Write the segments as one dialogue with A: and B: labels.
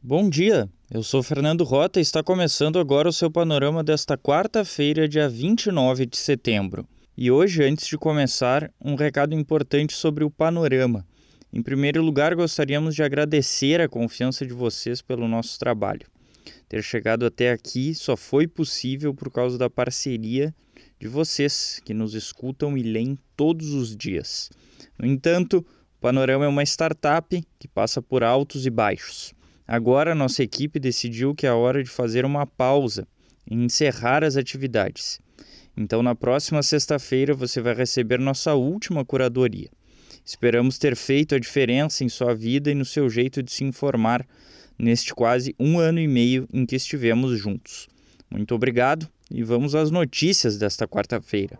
A: Bom dia, eu sou Fernando Rota e está começando agora o seu panorama desta quarta-feira, dia 29 de setembro. E hoje, antes de começar, um recado importante sobre o panorama. Em primeiro lugar, gostaríamos de agradecer a confiança de vocês pelo nosso trabalho. Ter chegado até aqui só foi possível por causa da parceria de vocês que nos escutam e leem todos os dias. No entanto, o Panorama é uma startup que passa por altos e baixos. Agora, nossa equipe decidiu que é hora de fazer uma pausa e encerrar as atividades. Então, na próxima sexta-feira, você vai receber nossa última curadoria. Esperamos ter feito a diferença em sua vida e no seu jeito de se informar neste quase um ano e meio em que estivemos juntos. Muito obrigado e vamos às notícias desta quarta-feira.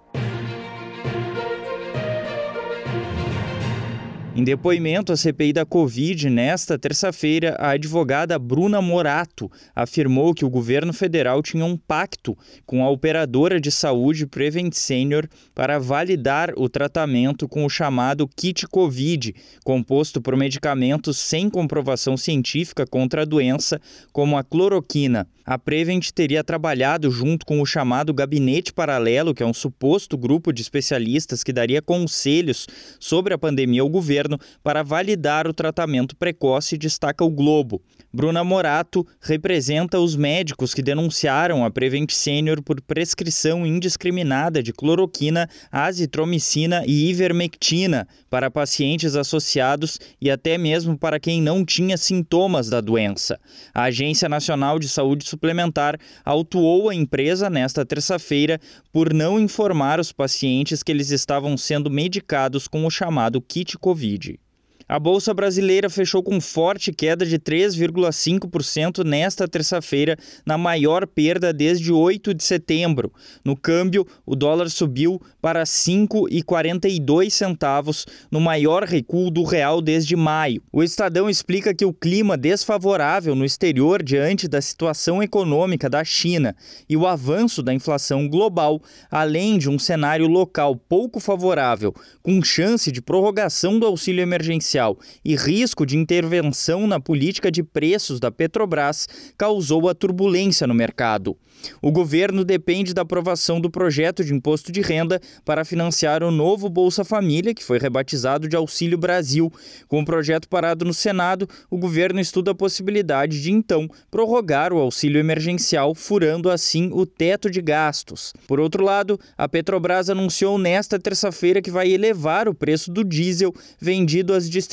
A: Em depoimento à CPI da Covid, nesta terça-feira, a advogada Bruna Morato afirmou que o governo federal tinha um pacto com a operadora de saúde Prevent Senior para validar o tratamento com o chamado kit Covid, composto por medicamentos sem comprovação científica contra a doença, como a cloroquina. A Prevent teria trabalhado junto com o chamado Gabinete Paralelo, que é um suposto grupo de especialistas que daria conselhos sobre a pandemia ao governo governo para validar o tratamento precoce, destaca o Globo. Bruna Morato representa os médicos que denunciaram a Prevent Senior por prescrição indiscriminada de cloroquina, azitromicina e ivermectina para pacientes associados e até mesmo para quem não tinha sintomas da doença. A Agência Nacional de Saúde Suplementar autuou a empresa nesta terça-feira por não informar os pacientes que eles estavam sendo medicados com o chamado kit Covid. GG. A bolsa brasileira fechou com forte queda de 3,5% nesta terça-feira, na maior perda desde 8 de setembro. No câmbio, o dólar subiu para 5,42 centavos, no maior recuo do real desde maio. O Estadão explica que o clima desfavorável no exterior diante da situação econômica da China e o avanço da inflação global, além de um cenário local pouco favorável, com chance de prorrogação do auxílio emergencial e risco de intervenção na política de preços da Petrobras causou a turbulência no mercado. O governo depende da aprovação do projeto de imposto de renda para financiar o novo Bolsa Família, que foi rebatizado de Auxílio Brasil. Com o projeto parado no Senado, o governo estuda a possibilidade de, então, prorrogar o auxílio emergencial, furando assim o teto de gastos. Por outro lado, a Petrobras anunciou nesta terça-feira que vai elevar o preço do diesel vendido às distribuidoras.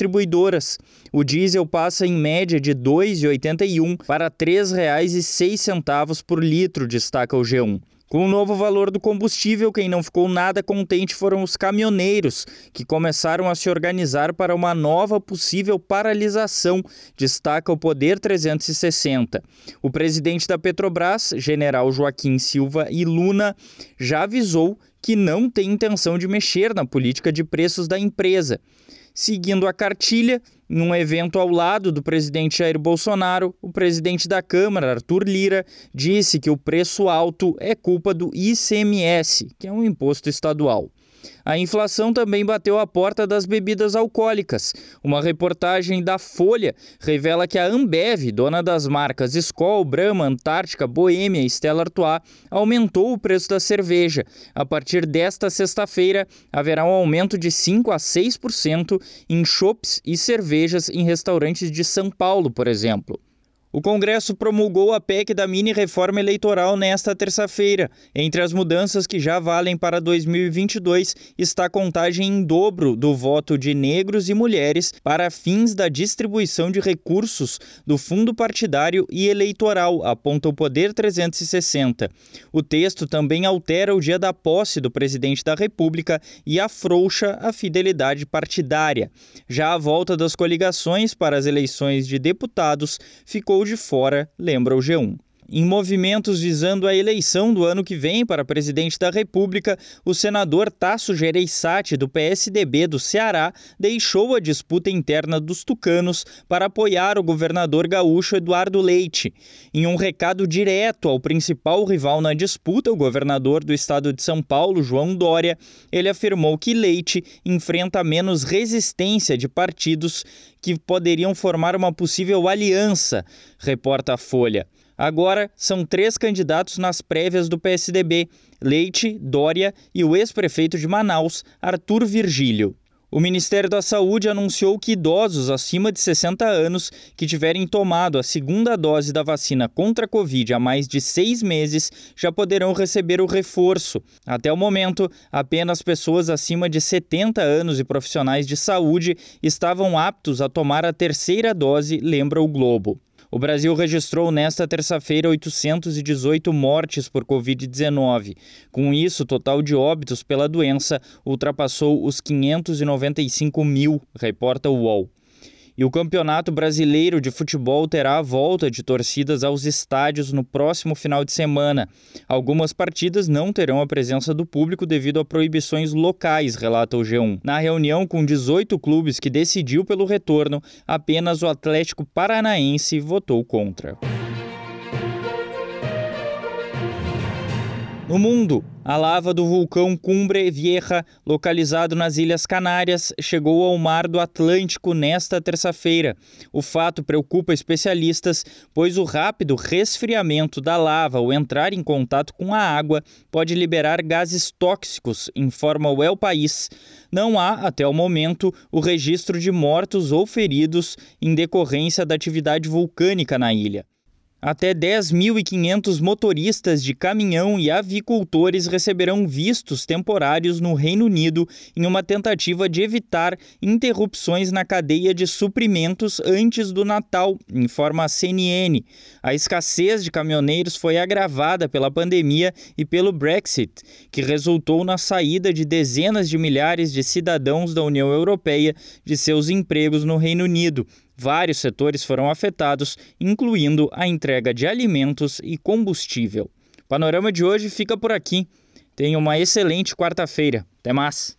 A: O diesel passa em média de R$ 2,81 para R$ 3,06 por litro, destaca o G1. Com o novo valor do combustível, quem não ficou nada contente foram os caminhoneiros, que começaram a se organizar para uma nova possível paralisação, destaca o Poder 360. O presidente da Petrobras, general Joaquim Silva e Luna, já avisou que não tem intenção de mexer na política de preços da empresa. Seguindo a cartilha, num evento ao lado do presidente Jair Bolsonaro, o presidente da Câmara, Arthur Lira, disse que o preço alto é culpa do ICMS, que é um imposto estadual. A inflação também bateu a porta das bebidas alcoólicas. Uma reportagem da Folha revela que a Ambev, dona das marcas Skol, Brahma, Antártica, Boêmia e Stella Artois, aumentou o preço da cerveja. A partir desta sexta-feira, haverá um aumento de 5 a 6% em chopps e cervejas em restaurantes de São Paulo, por exemplo. O Congresso promulgou a PEC da mini-reforma eleitoral nesta terça-feira. Entre as mudanças que já valem para 2022 está a contagem em dobro do voto de negros e mulheres para fins da distribuição de recursos do fundo partidário e eleitoral, aponta o Poder 360. O texto também altera o dia da posse do presidente da República e afrouxa a fidelidade partidária. Já a volta das coligações para as eleições de deputados ficou de fora, lembra o G1. Em movimentos visando a eleição do ano que vem para presidente da República, o senador Tasso Gereissati, do PSDB do Ceará, deixou a disputa interna dos tucanos para apoiar o governador gaúcho Eduardo Leite. Em um recado direto ao principal rival na disputa, o governador do estado de São Paulo, João Dória, ele afirmou que Leite enfrenta menos resistência de partidos que poderiam formar uma possível aliança, reporta a Folha. Agora são três candidatos nas prévias do PSDB: Leite, Dória e o ex-prefeito de Manaus, Arthur Virgílio. O Ministério da Saúde anunciou que idosos acima de 60 anos que tiverem tomado a segunda dose da vacina contra a Covid há mais de seis meses já poderão receber o reforço. Até o momento, apenas pessoas acima de 70 anos e profissionais de saúde estavam aptos a tomar a terceira dose, lembra o Globo. O Brasil registrou nesta terça-feira 818 mortes por Covid-19. Com isso, o total de óbitos pela doença ultrapassou os 595 mil, reporta o UOL. E o Campeonato Brasileiro de Futebol terá a volta de torcidas aos estádios no próximo final de semana. Algumas partidas não terão a presença do público devido a proibições locais, relata o G1. Na reunião com 18 clubes que decidiu pelo retorno, apenas o Atlético Paranaense votou contra. No mundo, a lava do vulcão Cumbre Vieja, localizado nas Ilhas Canárias, chegou ao mar do Atlântico nesta terça-feira. O fato preocupa especialistas, pois o rápido resfriamento da lava ao entrar em contato com a água pode liberar gases tóxicos, informa o El País. Não há, até o momento, o registro de mortos ou feridos em decorrência da atividade vulcânica na ilha. Até 10.500 motoristas de caminhão e avicultores receberão vistos temporários no Reino Unido em uma tentativa de evitar interrupções na cadeia de suprimentos antes do Natal, informa a CNN. A escassez de caminhoneiros foi agravada pela pandemia e pelo Brexit, que resultou na saída de dezenas de milhares de cidadãos da União Europeia de seus empregos no Reino Unido Vários setores foram afetados, incluindo a entrega de alimentos e combustível. O panorama de hoje fica por aqui. Tenha uma excelente quarta-feira. Até mais!